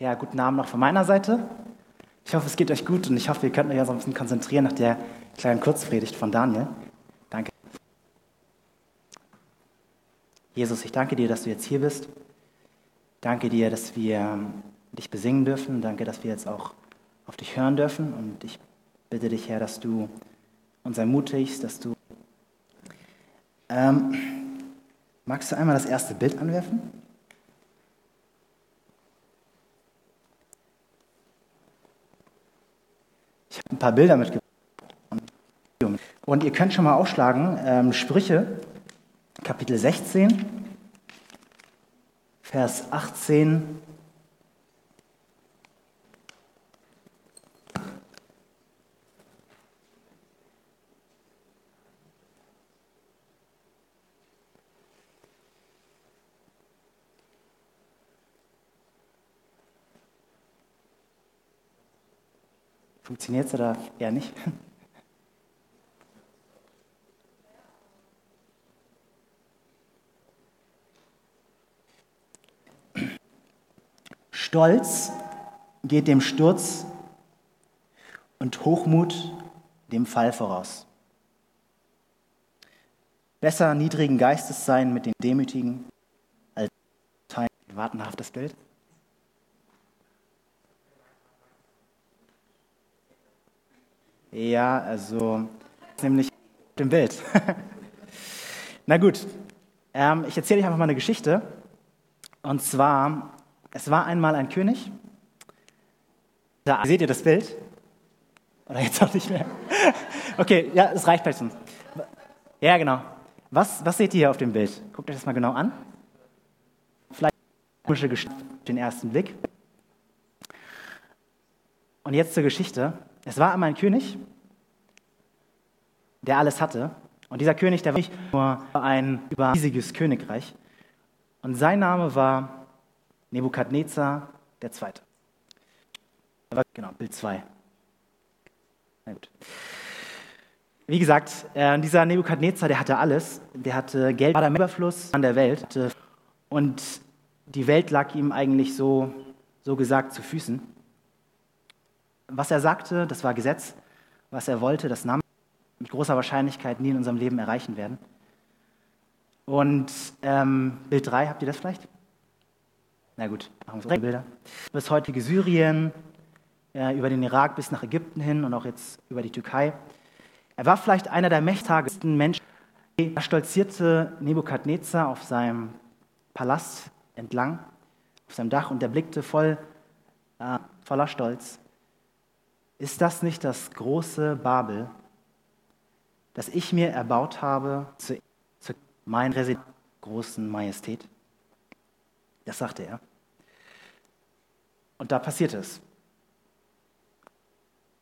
Ja, guten Abend noch von meiner Seite. Ich hoffe, es geht euch gut und ich hoffe, ihr könnt euch ja so ein bisschen konzentrieren nach der kleinen Kurzpredigt von Daniel. Danke. Jesus, ich danke dir, dass du jetzt hier bist. Danke dir, dass wir dich besingen dürfen. Danke, dass wir jetzt auch auf dich hören dürfen. Und ich bitte dich, Herr, dass du uns ermutigst, dass du. Ähm, magst du einmal das erste Bild anwerfen? Ich habe ein paar Bilder mitgebracht. Und ihr könnt schon mal aufschlagen, ähm, Sprüche, Kapitel 16, Vers 18 Funktioniert es oder eher nicht? Stolz geht dem Sturz und Hochmut dem Fall voraus. Besser niedrigen Geistes sein mit den Demütigen als ein wartenhaftes Bild. Ja, also nämlich dem Bild. Na gut, ähm, ich erzähle euch einfach mal eine Geschichte. Und zwar, es war einmal ein König. Da seht ihr das Bild? Oder jetzt auch nicht mehr? Okay, ja, es reicht vielleicht schon. Ja, genau. Was, was seht ihr hier auf dem Bild? Guckt euch das mal genau an. Vielleicht komische Geschichte auf den ersten Blick. Und jetzt zur Geschichte. Es war einmal ein König, der alles hatte. Und dieser König, der war nicht nur ein riesiges Königreich. Und sein Name war Nebukadnezar II. Genau, Bild 2. Na gut. Wie gesagt, äh, dieser Nebukadnezar, der hatte alles. Der hatte Geld, war der Überfluss an der Welt. Und die Welt lag ihm eigentlich so, so gesagt zu Füßen. Was er sagte, das war Gesetz. Was er wollte, das nahm mit großer Wahrscheinlichkeit nie in unserem Leben erreichen werden. Und ähm, Bild 3, habt ihr das vielleicht? Na gut, machen wir so Bilder. Bis heutige Syrien, äh, über den Irak bis nach Ägypten hin und auch jetzt über die Türkei. Er war vielleicht einer der mächtigsten Menschen. Da stolzierte Nebukadnezar auf seinem Palast entlang, auf seinem Dach und er blickte voll, äh, voller Stolz ist das nicht das große Babel, das ich mir erbaut habe zu, zu meiner großen Majestät? Das sagte er. Und da passierte es.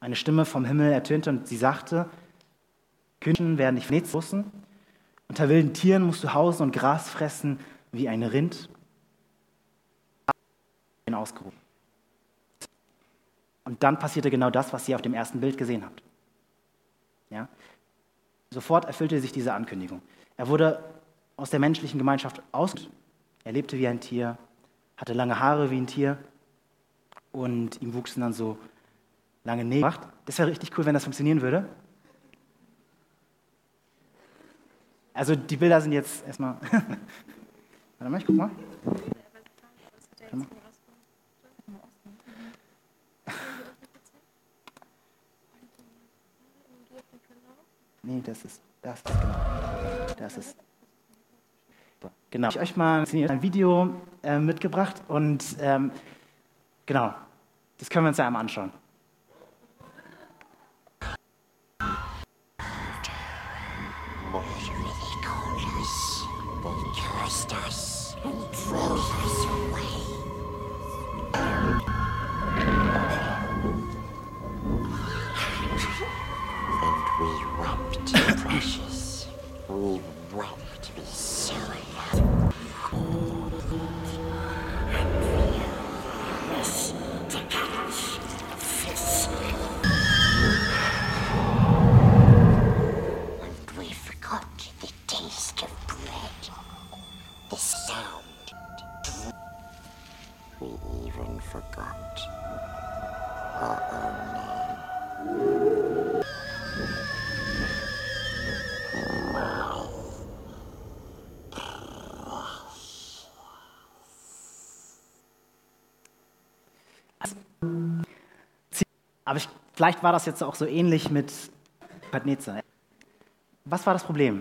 Eine Stimme vom Himmel ertönte und sie sagte, Könige werden nicht nichts großen. Unter wilden Tieren musst du hausen und Gras fressen wie ein Rind. Ausgerufen. Und dann passierte genau das, was ihr auf dem ersten Bild gesehen habt. Ja? Sofort erfüllte sich diese Ankündigung. Er wurde aus der menschlichen Gemeinschaft aus. Er lebte wie ein Tier, hatte lange Haare wie ein Tier und ihm wuchsen dann so lange Nägel. Das wäre richtig cool, wenn das funktionieren würde. Also die Bilder sind jetzt erstmal. Warte mal, ich guck mal. Warte mal. Nee, das ist, das ist genau. Das ist. Genau. Ich habe euch mal ein Video äh, mitgebracht und ähm, genau, das können wir uns ja einmal anschauen. Monsters and monsters and frozen. Aber ich, vielleicht war das jetzt auch so ähnlich mit Padneza. Was war das Problem?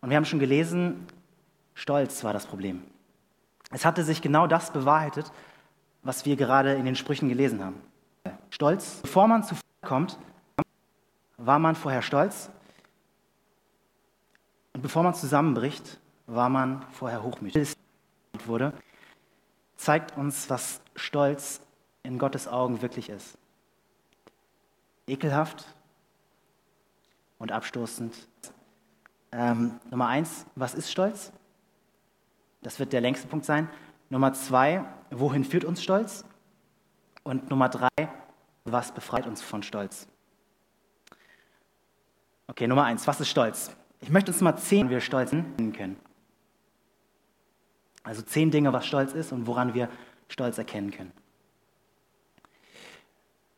Und wir haben schon gelesen, Stolz war das Problem. Es hatte sich genau das bewahrheitet, was wir gerade in den Sprüchen gelesen haben. Stolz, bevor man zu kommt, war man vorher stolz und bevor man zusammenbricht, war man vorher hochmütig. Wurde, zeigt uns, was Stolz in Gottes Augen wirklich ist. Ekelhaft und abstoßend. Ähm, Nummer eins, was ist Stolz? Das wird der längste Punkt sein. Nummer zwei, wohin führt uns Stolz? Und Nummer drei, was befreit uns von Stolz? Okay, Nummer eins, was ist Stolz? Ich möchte uns mal zehn, wie wir Stolz nennen können. Also zehn Dinge, was Stolz ist und woran wir Stolz erkennen können.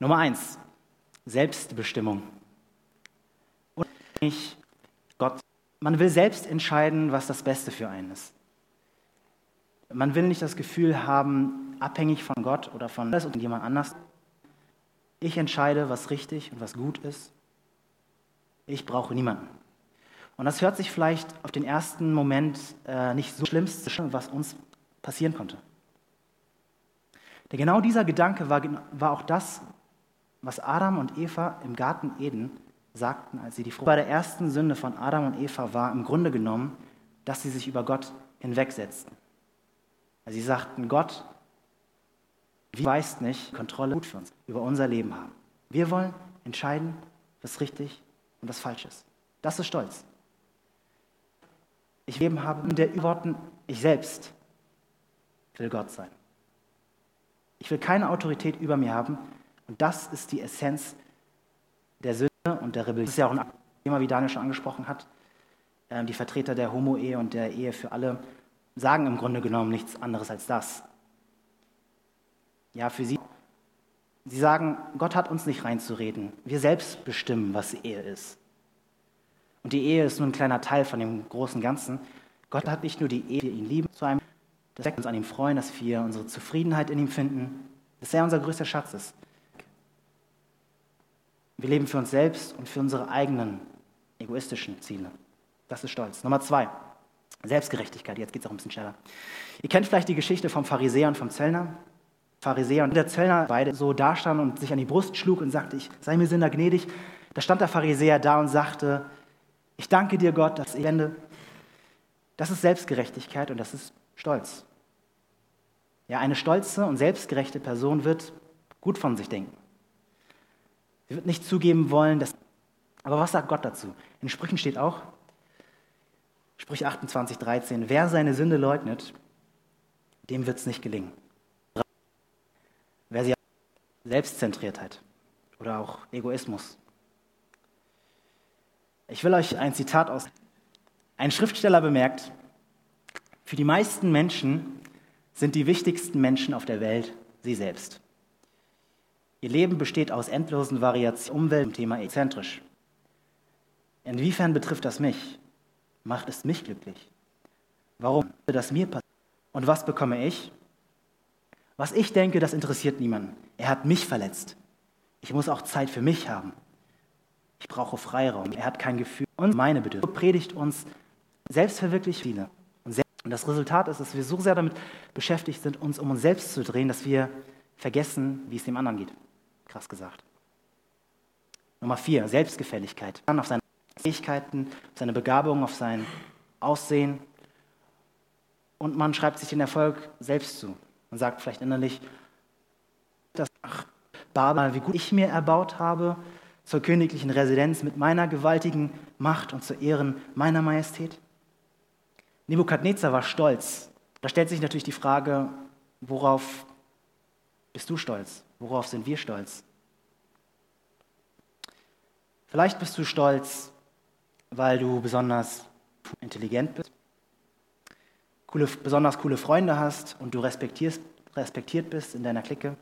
Nummer eins, Selbstbestimmung. Und nicht Gott. Man will selbst entscheiden, was das Beste für einen ist. Man will nicht das Gefühl haben, abhängig von Gott oder von jemand anders. Ich entscheide, was richtig und was gut ist. Ich brauche niemanden. Und das hört sich vielleicht auf den ersten Moment äh, nicht so schlimmste, was uns passieren konnte. Denn genau dieser Gedanke war, war auch das, was Adam und Eva im Garten Eden sagten, als sie die Frucht bei der ersten Sünde von Adam und Eva war, im Grunde genommen, dass sie sich über Gott hinwegsetzten. Also sie sagten, Gott, wie weißt nicht, Kontrolle gut für uns, über unser Leben haben. Wir wollen entscheiden, was richtig und was falsch ist. Das ist Stolz. Ich leben habe in der Worten, ich selbst will Gott sein. Ich will keine Autorität über mir haben, und das ist die Essenz der Sünde und der Rebellion. Das ist ja auch ein Thema, wie Daniel schon angesprochen hat. Ähm, die Vertreter der Homo-Ehe und der Ehe für alle sagen im Grunde genommen nichts anderes als das. Ja, für sie. Sie sagen, Gott hat uns nicht reinzureden. Wir selbst bestimmen, was Ehe ist. Und die Ehe ist nur ein kleiner Teil von dem großen Ganzen. Gott hat nicht nur die Ehe, wir ihn lieben, zu einem, dass wir uns an ihm freuen, dass wir unsere Zufriedenheit in ihm finden, dass er unser größter Schatz ist. Wir leben für uns selbst und für unsere eigenen egoistischen Ziele. Das ist Stolz. Nummer zwei, Selbstgerechtigkeit. Jetzt geht es auch ein bisschen schneller. Ihr kennt vielleicht die Geschichte vom Pharisäer und vom Zöllner. Pharisäer und der Zöllner beide so dastanden und sich an die Brust schlug und sagte, ich sei mir Sünder gnädig. Da stand der Pharisäer da und sagte, ich danke dir Gott, dass ich ende. Das ist Selbstgerechtigkeit und das ist Stolz. Ja, eine stolze und selbstgerechte Person wird gut von sich denken. Sie wird nicht zugeben wollen, dass. Aber was sagt Gott dazu? In Sprüchen steht auch, Sprüche 28, 13, wer seine Sünde leugnet, dem wird es nicht gelingen. Wer sie Selbstzentriertheit oder auch Egoismus. Ich will euch ein Zitat aus. Ein Schriftsteller bemerkt, für die meisten Menschen sind die wichtigsten Menschen auf der Welt sie selbst. Ihr Leben besteht aus endlosen Variationen, Umwelt zum Thema exzentrisch. Inwiefern betrifft das mich? Macht es mich glücklich? Warum würde das mir passieren? Und was bekomme ich? Was ich denke, das interessiert niemanden. Er hat mich verletzt. Ich muss auch Zeit für mich haben. Ich brauche Freiraum. Er hat kein Gefühl. Und meine Bedürfnisse predigt uns selbstverwirklich viele. Und das Resultat ist, dass wir so sehr damit beschäftigt sind, uns um uns selbst zu drehen, dass wir vergessen, wie es dem anderen geht. Krass gesagt. Nummer vier, Selbstgefälligkeit. Auf seine Fähigkeiten, auf seine Begabung, auf sein Aussehen. Und man schreibt sich den Erfolg selbst zu. Man sagt vielleicht innerlich, dass, ach, Babel, wie gut ich mir erbaut habe, zur königlichen Residenz mit meiner gewaltigen Macht und zu Ehren meiner Majestät. Nebukadnezar war stolz. Da stellt sich natürlich die Frage, worauf bist du stolz? Worauf sind wir stolz? Vielleicht bist du stolz, weil du besonders intelligent bist, coole, besonders coole Freunde hast und du respektierst respektiert bist in deiner Clique,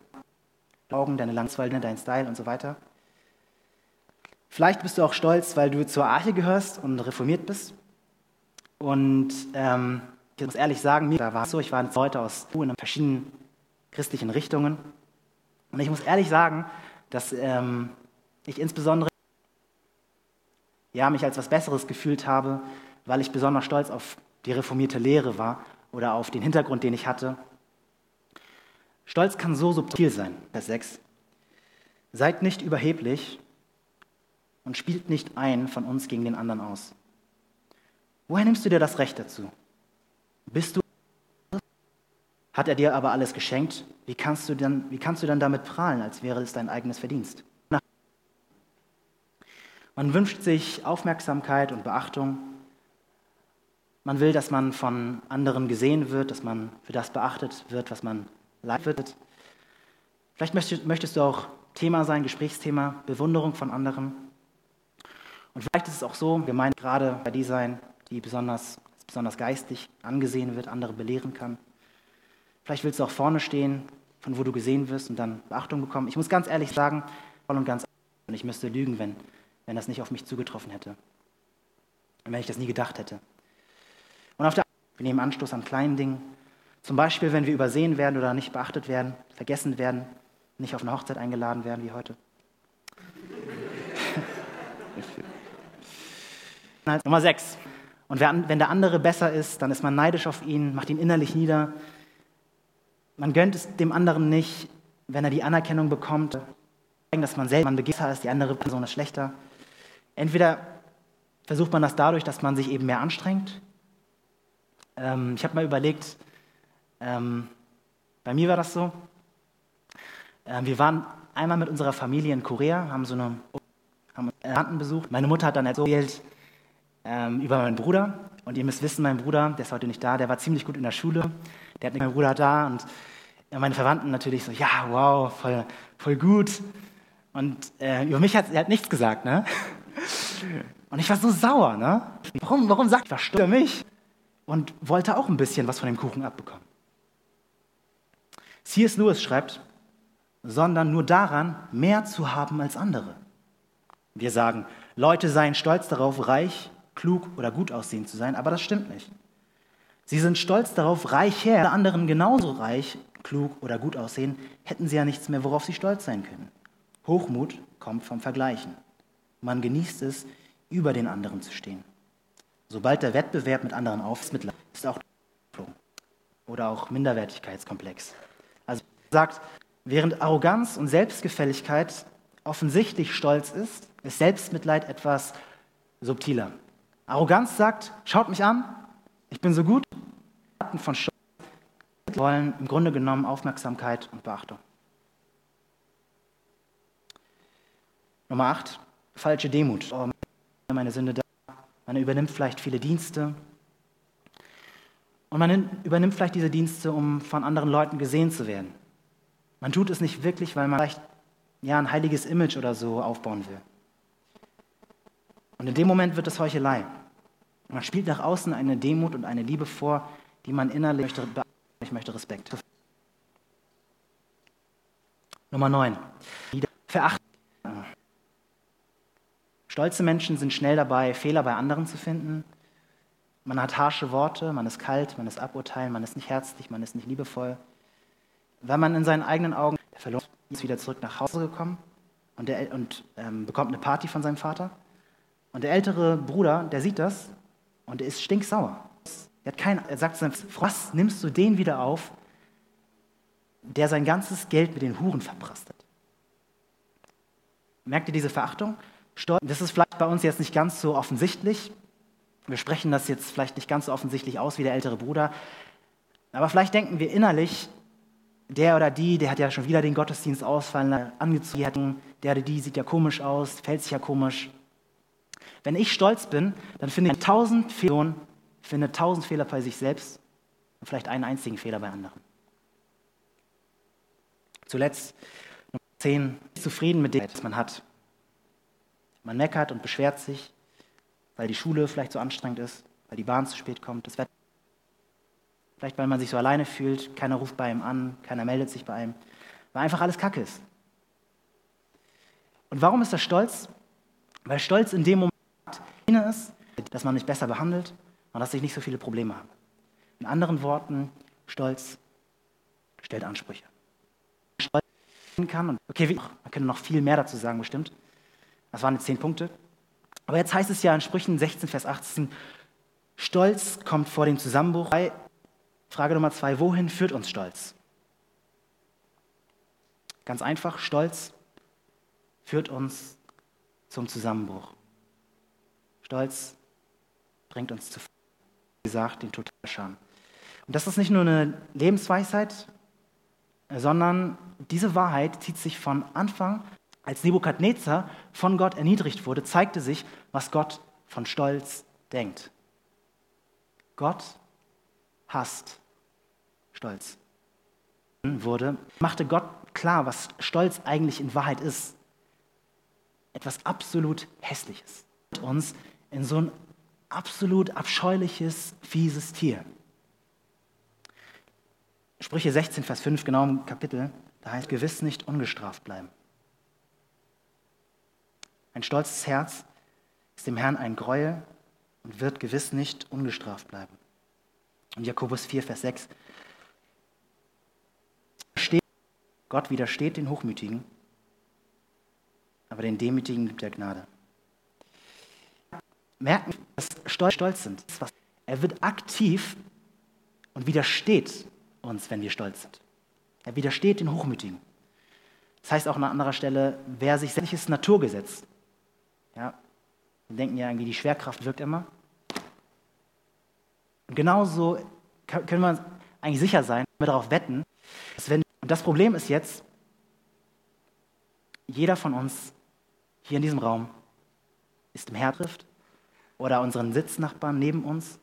Augen, deine Langweile, dein Style und so weiter. Vielleicht bist du auch stolz, weil du zur Arche gehörst und reformiert bist. Und ähm, ich muss ehrlich sagen, mir war es so, ich war heute aus verschiedenen christlichen Richtungen. Und ich muss ehrlich sagen, dass ähm, ich insbesondere ja, mich als was Besseres gefühlt habe, weil ich besonders stolz auf die reformierte Lehre war oder auf den Hintergrund, den ich hatte. Stolz kann so subtil sein. Vers 6. Seid nicht überheblich und spielt nicht ein von uns gegen den anderen aus. Woher nimmst du dir das Recht dazu? Bist du hat er dir aber alles geschenkt, wie kannst, du dann, wie kannst du dann damit prahlen, als wäre es dein eigenes Verdienst? Man wünscht sich Aufmerksamkeit und Beachtung. Man will, dass man von anderen gesehen wird, dass man für das beachtet wird, was man leidet. Vielleicht möchtest du auch Thema sein, Gesprächsthema, Bewunderung von anderen. Und vielleicht ist es auch so, gemeint gerade bei die sein, die besonders, besonders geistig angesehen wird, andere belehren kann. Vielleicht willst du auch vorne stehen, von wo du gesehen wirst und dann Beachtung bekommen. Ich muss ganz ehrlich sagen, voll und ganz, und ich müsste lügen, wenn wenn das nicht auf mich zugetroffen hätte. Und wenn ich das nie gedacht hätte. Und auf der wir nehmen Anstoß an kleinen Dingen. Zum Beispiel, wenn wir übersehen werden oder nicht beachtet werden, vergessen werden, nicht auf eine Hochzeit eingeladen werden wie heute. Nummer 6. Und wenn der andere besser ist, dann ist man neidisch auf ihn, macht ihn innerlich nieder. Man gönnt es dem anderen nicht, wenn er die Anerkennung bekommt, dass man selber man besser ist, die andere Person ist schlechter. Entweder versucht man das dadurch, dass man sich eben mehr anstrengt. Ähm, ich habe mal überlegt, ähm, bei mir war das so. Äh, wir waren einmal mit unserer Familie in Korea, haben so eine haben Tanten besucht. Meine Mutter hat dann erzählt ähm, über meinen Bruder. Und ihr müsst wissen, mein Bruder, der ist heute nicht da, der war ziemlich gut in der Schule. Der hat nicht meinen Bruder da und meine Verwandten natürlich so, ja, wow, voll, voll gut. Und äh, über mich hat er hat nichts gesagt, ne? Und ich war so sauer, ne? Warum, warum sagt er für mich? Und wollte auch ein bisschen was von dem Kuchen abbekommen. C.S. Lewis schreibt, sondern nur daran, mehr zu haben als andere. Wir sagen, Leute seien stolz darauf, reich, klug oder gut aussehend zu sein, aber das stimmt nicht. Sie sind stolz darauf, reich her, anderen genauso reich, klug oder gut aussehen, hätten sie ja nichts mehr, worauf sie stolz sein können. Hochmut kommt vom Vergleichen. Man genießt es, über den anderen zu stehen. Sobald der Wettbewerb mit anderen aufsitzt, ist auch oder auch Minderwertigkeitskomplex. Also sagt, während Arroganz und Selbstgefälligkeit offensichtlich stolz ist, ist Selbstmitleid etwas subtiler. Arroganz sagt, schaut mich an, ich bin so gut. Von Stolz wollen im Grunde genommen Aufmerksamkeit und Beachtung. Nummer 8, falsche Demut. Oh, meine Sünde da. Man übernimmt vielleicht viele Dienste. Und man übernimmt vielleicht diese Dienste, um von anderen Leuten gesehen zu werden. Man tut es nicht wirklich, weil man vielleicht ja, ein heiliges Image oder so aufbauen will. Und in dem Moment wird es Heuchelei. Man spielt nach außen eine Demut und eine Liebe vor, die man innerlich möchte, ich möchte Respekt. Nummer 9. Verachtung. Stolze Menschen sind schnell dabei, Fehler bei anderen zu finden. Man hat harsche Worte, man ist kalt, man ist aburteilend, man ist nicht herzlich, man ist nicht liebevoll. Weil man in seinen eigenen Augen, der Verlust ist wieder zurück nach Hause gekommen und, der, und ähm, bekommt eine Party von seinem Vater. Und der ältere Bruder, der sieht das und er ist stinksauer. Er, hat kein, er sagt zu seinem was nimmst du den wieder auf, der sein ganzes Geld mit den Huren verprasst? Merkt ihr diese Verachtung? Das ist vielleicht bei uns jetzt nicht ganz so offensichtlich. Wir sprechen das jetzt vielleicht nicht ganz so offensichtlich aus wie der ältere Bruder. Aber vielleicht denken wir innerlich, der oder die, der hat ja schon wieder den Gottesdienst ausfallen angezogen, der oder die sieht ja komisch aus, fällt sich ja komisch. Wenn ich stolz bin, dann finde ich tausend Fehler, finde tausend Fehler bei sich selbst und vielleicht einen einzigen Fehler bei anderen. Zuletzt Nummer 10, zufrieden mit dem, was man hat. Man meckert und beschwert sich, weil die Schule vielleicht so anstrengend ist, weil die Bahn zu spät kommt, das Wetter. Vielleicht, weil man sich so alleine fühlt, keiner ruft bei ihm an, keiner meldet sich bei einem, weil einfach alles Kacke ist. Und warum ist das Stolz? Weil Stolz in dem Moment ist, dass man nicht besser behandelt und dass ich nicht so viele Probleme habe. In anderen Worten, Stolz stellt Ansprüche. Stolz kann und okay, man könnte noch viel mehr dazu sagen, bestimmt. Das waren jetzt zehn Punkte. Aber jetzt heißt es ja in Sprüchen 16, Vers 18, Stolz kommt vor dem Zusammenbruch. Frage Nummer zwei, wohin führt uns Stolz? Ganz einfach, Stolz führt uns zum Zusammenbruch. Stolz bringt uns zu, gesagt, den Totalschaden. Und das ist nicht nur eine Lebensweisheit, sondern diese Wahrheit zieht sich von Anfang, als Nebukadnezar von Gott erniedrigt wurde, zeigte sich, was Gott von Stolz denkt. Gott hasst Stolz. Wurde, machte Gott klar, was Stolz eigentlich in Wahrheit ist. Etwas absolut Hässliches. Uns in so ein absolut abscheuliches, fieses Tier. Sprüche 16, Vers 5, genau im Kapitel, da heißt gewiss nicht ungestraft bleiben. Ein stolzes Herz ist dem Herrn ein Gräuel und wird gewiss nicht ungestraft bleiben. Und Jakobus 4, Vers 6. Gott widersteht den Hochmütigen, aber den Demütigen gibt er Gnade. Merken, dass Stolz, stolz sind. Er wird aktiv und widersteht uns, wenn wir stolz sind. Er widersteht den Hochmütigen. Das heißt auch an anderer Stelle, wer sich selbst ist Naturgesetz. Ja, wir denken ja irgendwie, die Schwerkraft wirkt immer. Und genauso können wir uns eigentlich sicher sein, wenn wir darauf wetten, dass wenn, und das Problem ist jetzt, jeder von uns hier in diesem Raum ist im Hertrift oder unseren Sitznachbarn neben uns,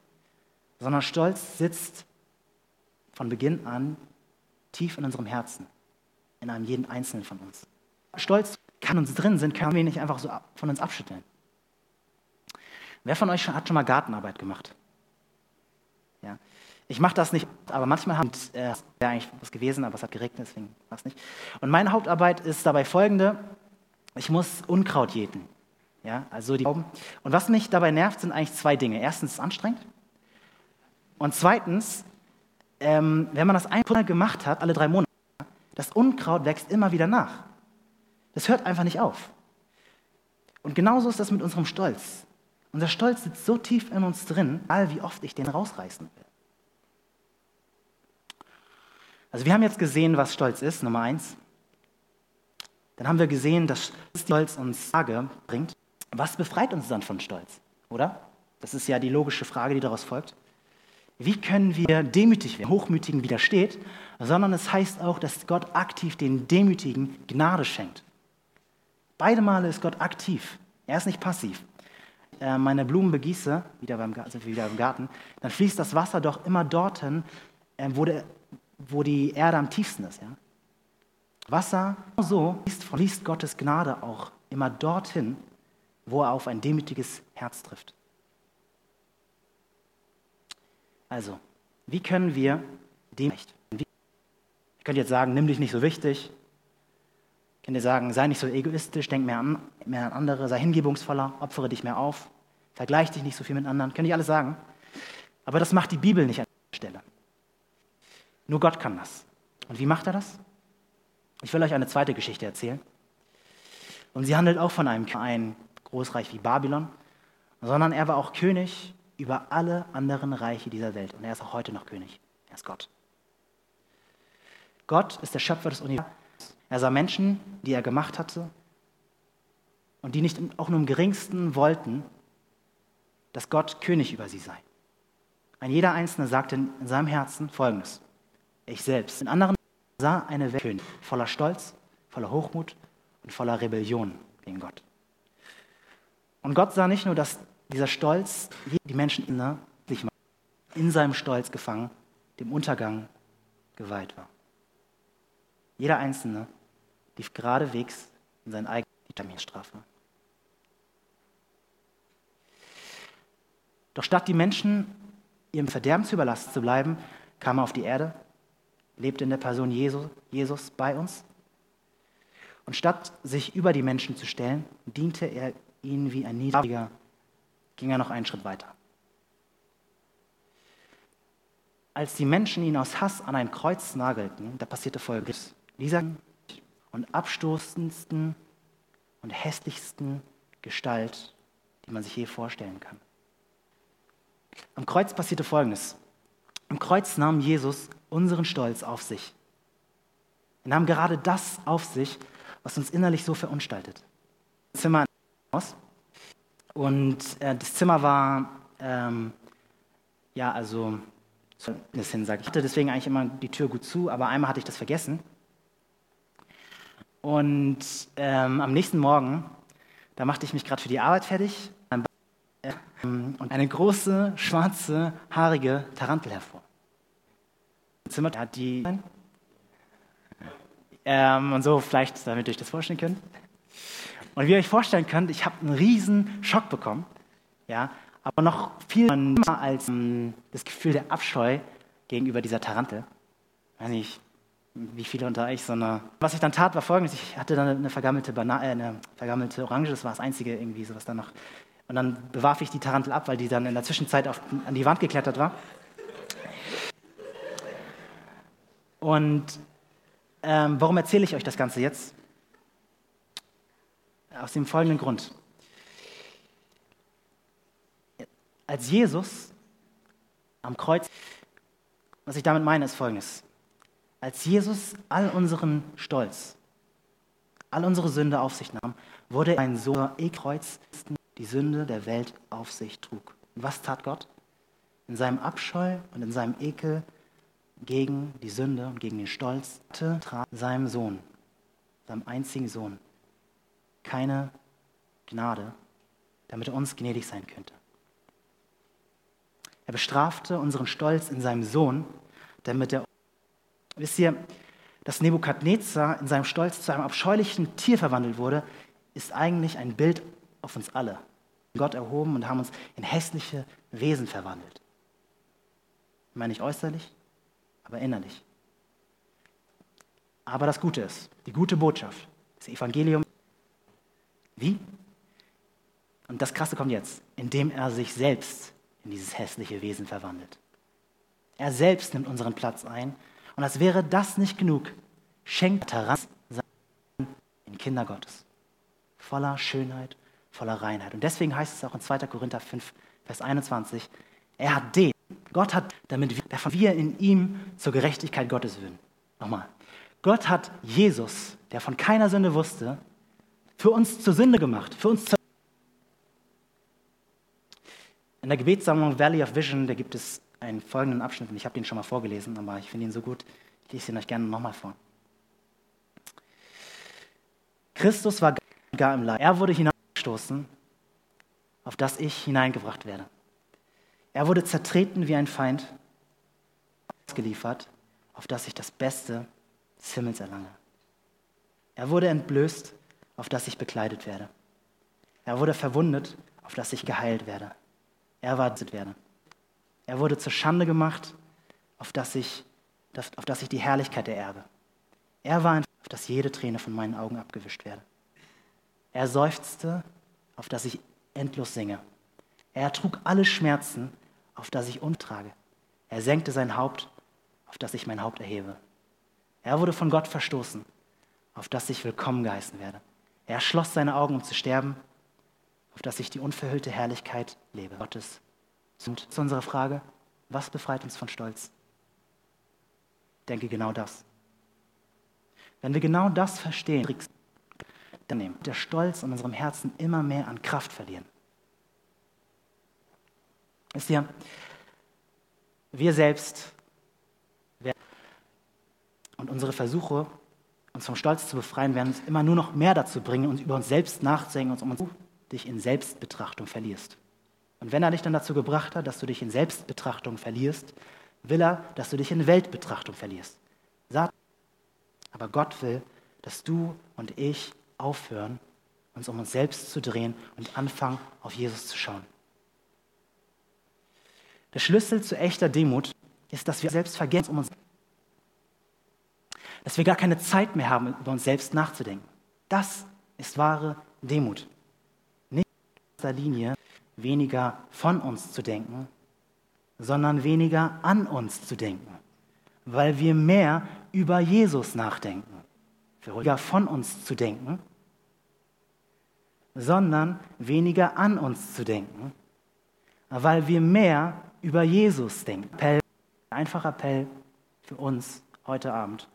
sondern Stolz sitzt von Beginn an tief in unserem Herzen, in einem jeden Einzelnen von uns. Stolz kann uns drin sind, können wir nicht einfach so von uns abschütteln. Wer von euch hat schon mal Gartenarbeit gemacht? Ja. Ich mache das nicht, aber manchmal haben äh, wäre eigentlich was gewesen, aber es hat geregnet, deswegen war es nicht. Und meine Hauptarbeit ist dabei folgende: Ich muss Unkraut jäten. Ja, also die Augen. Und was mich dabei nervt, sind eigentlich zwei Dinge. Erstens ist es anstrengend. Und zweitens ähm, wenn man das einmal gemacht hat, alle drei Monate, das Unkraut wächst immer wieder nach. Das hört einfach nicht auf. Und genauso ist das mit unserem Stolz. Unser Stolz sitzt so tief in uns drin, all wie oft ich den rausreißen will. Also wir haben jetzt gesehen, was Stolz ist, Nummer eins. Dann haben wir gesehen, dass Stolz uns Frage bringt. Was befreit uns dann von Stolz? Oder? Das ist ja die logische Frage, die daraus folgt wie können wir demütig werden, Hochmütigen widersteht, sondern es heißt auch, dass Gott aktiv den Demütigen Gnade schenkt. Beide Male ist Gott aktiv. Er ist nicht passiv. Äh, meine Blumen begieße, wieder beim, wir wieder im Garten, dann fließt das Wasser doch immer dorthin, äh, wo, der, wo die Erde am tiefsten ist. Ja? Wasser, so fließt, fließt Gottes Gnade auch immer dorthin, wo er auf ein demütiges Herz trifft. Also, wie können wir dem Ich könnte jetzt sagen, nimm dich nicht so wichtig. Ich könnte sagen, sei nicht so egoistisch, denk mehr an, mehr an andere, sei hingebungsvoller, opfere dich mehr auf, vergleich dich nicht so viel mit anderen. Könnte ich alles sagen. Aber das macht die Bibel nicht an der Stelle. Nur Gott kann das. Und wie macht er das? Ich will euch eine zweite Geschichte erzählen. Und sie handelt auch von einem ein Großreich wie Babylon, sondern er war auch König über alle anderen Reiche dieser Welt. Und er ist auch heute noch König. Er ist Gott. Gott ist der Schöpfer des Universums. Er sah Menschen, die er gemacht hatte und die nicht auch nur im geringsten wollten, dass Gott König über sie sei. Ein jeder Einzelne sagte in seinem Herzen Folgendes. Ich selbst. In anderen sah eine Welt voller Stolz, voller Hochmut und voller Rebellion gegen Gott. Und Gott sah nicht nur, dass dieser Stolz, die Menschen in seinem Stolz gefangen, dem Untergang geweiht war. Jeder Einzelne lief geradewegs in seine eigene Terminstrafe. Doch statt die Menschen ihrem Verderben zu überlassen zu bleiben, kam er auf die Erde, lebte in der Person Jesus, Jesus bei uns. Und statt sich über die Menschen zu stellen, diente er ihnen wie ein Niedriger, ging er noch einen Schritt weiter. Als die Menschen ihn aus Hass an ein Kreuz nagelten, da passierte Folgendes. Dieser und abstoßendsten und hässlichsten Gestalt, die man sich je vorstellen kann. Am Kreuz passierte Folgendes. Am Kreuz nahm Jesus unseren Stolz auf sich. Er nahm gerade das auf sich, was uns innerlich so verunstaltet. Zimmer aus. Und äh, das Zimmer war, ähm, ja, also, das hin, sage ich. hatte deswegen eigentlich immer die Tür gut zu, aber einmal hatte ich das vergessen. Und ähm, am nächsten Morgen, da machte ich mich gerade für die Arbeit fertig ähm, und eine große, schwarze, haarige Tarantel hervor. Zimmer hat die. Ähm, und so vielleicht, damit ihr euch das vorstellen könnt. Und wie ihr euch vorstellen könnt, ich habe einen riesen Schock bekommen. Ja, aber noch viel mehr als ähm, das Gefühl der Abscheu gegenüber dieser Tarantel. Ich weiß nicht, wie viele unter euch so eine. Was ich dann tat, war folgendes: Ich hatte dann eine vergammelte, Bana äh, eine vergammelte Orange, das war das einzige irgendwie, so was dann noch und dann bewarf ich die Tarantel ab, weil die dann in der Zwischenzeit auf, an die Wand geklettert war. Und ähm, warum erzähle ich euch das Ganze jetzt? Aus dem folgenden Grund. Als Jesus am Kreuz, was ich damit meine, ist folgendes. Als Jesus all unseren Stolz, all unsere Sünde auf sich nahm, wurde ein so Kreuz die Sünde der Welt auf sich trug. Und was tat Gott? In seinem Abscheu und in seinem Ekel gegen die Sünde und gegen den Stolz trat seinem Sohn, seinem einzigen Sohn, keine Gnade, damit er uns gnädig sein könnte. Er bestrafte unseren Stolz in seinem Sohn, damit er, wisst ihr, dass Nebukadnezar in seinem Stolz zu einem abscheulichen Tier verwandelt wurde, ist eigentlich ein Bild auf uns alle. Gott erhoben und haben uns in hässliche Wesen verwandelt. Ich meine nicht äußerlich, aber innerlich. Aber das Gute ist, die gute Botschaft, das Evangelium. Wie? Und das Krasse kommt jetzt, indem er sich selbst in dieses hässliche Wesen verwandelt. Er selbst nimmt unseren Platz ein. Und als wäre das nicht genug, schenkt Taras in Kinder Gottes. Voller Schönheit voller Reinheit. Und deswegen heißt es auch in 2. Korinther 5, Vers 21, er hat den, Gott hat, damit wir, wir in ihm zur Gerechtigkeit Gottes würden. Nochmal. Gott hat Jesus, der von keiner Sünde wusste, für uns zur Sünde gemacht, für uns zur In der Gebetssammlung Valley of Vision, da gibt es einen folgenden Abschnitt, und ich habe den schon mal vorgelesen, aber ich finde ihn so gut, ich lese ihn euch gerne nochmal vor. Christus war gar im Leid. Er wurde hinaus gestoßen, auf das ich hineingebracht werde. Er wurde zertreten wie ein Feind, geliefert, auf das ich das Beste des Himmels erlange. Er wurde entblößt, auf das ich bekleidet werde. Er wurde verwundet, auf das ich geheilt werde. Er war werde. Er wurde zur Schande gemacht, auf das ich, auf das ich die Herrlichkeit ererbe. Er war ein, auf das jede Träne von meinen Augen abgewischt werde. Er seufzte, auf das ich endlos singe. Er trug alle Schmerzen, auf das ich untrage. Er senkte sein Haupt, auf das ich mein Haupt erhebe. Er wurde von Gott verstoßen, auf das ich willkommen geheißen werde. Er schloss seine Augen, um zu sterben, auf das ich die unverhüllte Herrlichkeit lebe. Gottes. Und zu unserer Frage, was befreit uns von Stolz? Denke genau das. Wenn wir genau das verstehen, nehmen, der Stolz in unserem Herzen immer mehr an Kraft verlieren. Wisst ihr, wir selbst und unsere Versuche, uns vom Stolz zu befreien, werden uns immer nur noch mehr dazu bringen, uns über uns selbst nachzudenken und um uns dich in Selbstbetrachtung verlierst. Und wenn er dich dann dazu gebracht hat, dass du dich in Selbstbetrachtung verlierst, will er, dass du dich in Weltbetrachtung verlierst. Aber Gott will, dass du und ich aufhören, uns um uns selbst zu drehen und anfangen, auf Jesus zu schauen. Der Schlüssel zu echter Demut ist, dass wir selbst vergessen um uns, dass wir gar keine Zeit mehr haben, über uns selbst nachzudenken. Das ist wahre Demut. Nicht in erster Linie weniger von uns zu denken, sondern weniger an uns zu denken, weil wir mehr über Jesus nachdenken. Weniger von uns zu denken, sondern weniger an uns zu denken, weil wir mehr über Jesus denken. Appell, einfacher Appell für uns heute Abend.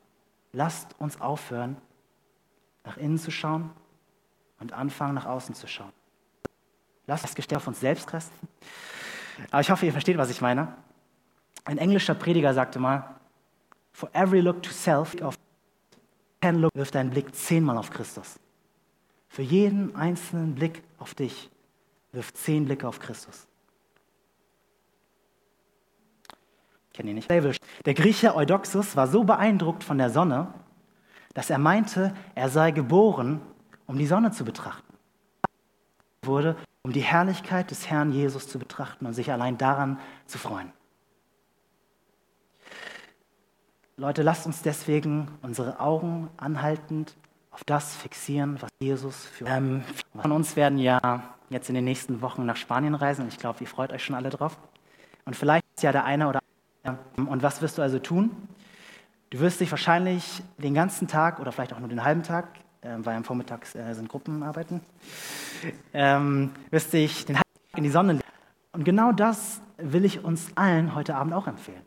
Lasst uns aufhören, nach innen zu schauen und anfangen, nach außen zu schauen. Lasst das Gestell auf uns selbst resten. Aber ich hoffe, ihr versteht, was ich meine. Ein englischer Prediger sagte mal, For every look to self, of ten look, wirf deinen Blick zehnmal auf Christus. Für jeden einzelnen Blick auf dich, wirf zehn Blicke auf Christus. Kennt ihr nicht? Der Grieche Eudoxus war so beeindruckt von der Sonne, dass er meinte, er sei geboren, um die Sonne zu betrachten. Er wurde, um die Herrlichkeit des Herrn Jesus zu betrachten und sich allein daran zu freuen. Leute, lasst uns deswegen unsere Augen anhaltend auf das fixieren, was Jesus für ähm, von uns werden ja jetzt in den nächsten Wochen nach Spanien reisen. Ich glaube, ihr freut euch schon alle drauf. Und vielleicht ist ja der eine oder andere. Und was wirst du also tun? Du wirst dich wahrscheinlich den ganzen Tag oder vielleicht auch nur den halben Tag, äh, weil am Vormittag äh, sind Gruppenarbeiten, ähm, wirst dich den halben Tag in die Sonne legen. Und genau das will ich uns allen heute Abend auch empfehlen.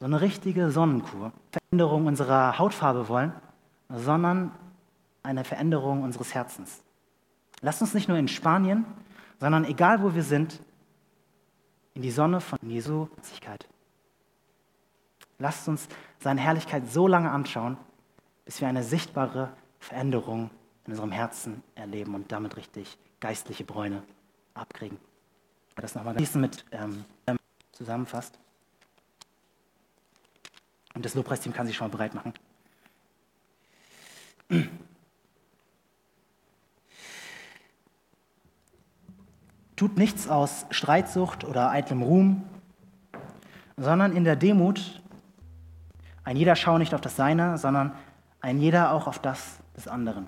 So eine richtige Sonnenkur. Veränderung unserer Hautfarbe wollen, sondern eine Veränderung unseres Herzens. Lasst uns nicht nur in Spanien, sondern egal wo wir sind, in die Sonne von Jesu Herrlichkeit. Lasst uns seine Herrlichkeit so lange anschauen, bis wir eine sichtbare Veränderung in unserem Herzen erleben und damit richtig geistliche Bräune abkriegen. Das nochmal mit ähm, zusammenfasst. Und das Lobpreisteam kann sich schon mal bereit machen. Tut nichts aus Streitsucht oder eitlem Ruhm, sondern in der Demut ein jeder schaue nicht auf das Seine, sondern ein jeder auch auf das des anderen.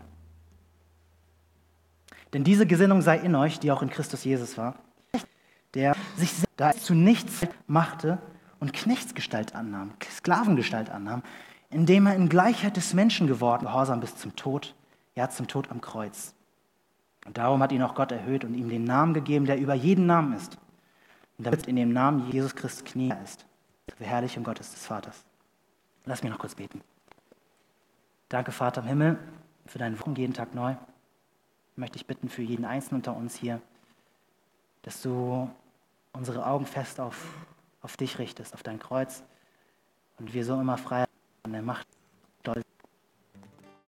Denn diese Gesinnung sei in euch, die auch in Christus Jesus war, der sich da zu nichts machte und Knechtsgestalt annahm, Sklavengestalt annahm, indem er in Gleichheit des Menschen geworden, gehorsam bis zum Tod, ja zum Tod am Kreuz. Und darum hat ihn auch Gott erhöht und ihm den Namen gegeben, der über jeden Namen ist. Und damit in dem Namen Jesus Christus Knie ist, Verherrlichung Gottes des Vaters. Lass mich noch kurz beten. Danke, Vater im Himmel, für deinen Wochen jeden Tag neu. Möchte ich bitten für jeden Einzelnen unter uns hier, dass du unsere Augen fest auf, auf dich richtest, auf dein Kreuz und wir so immer frei an der Macht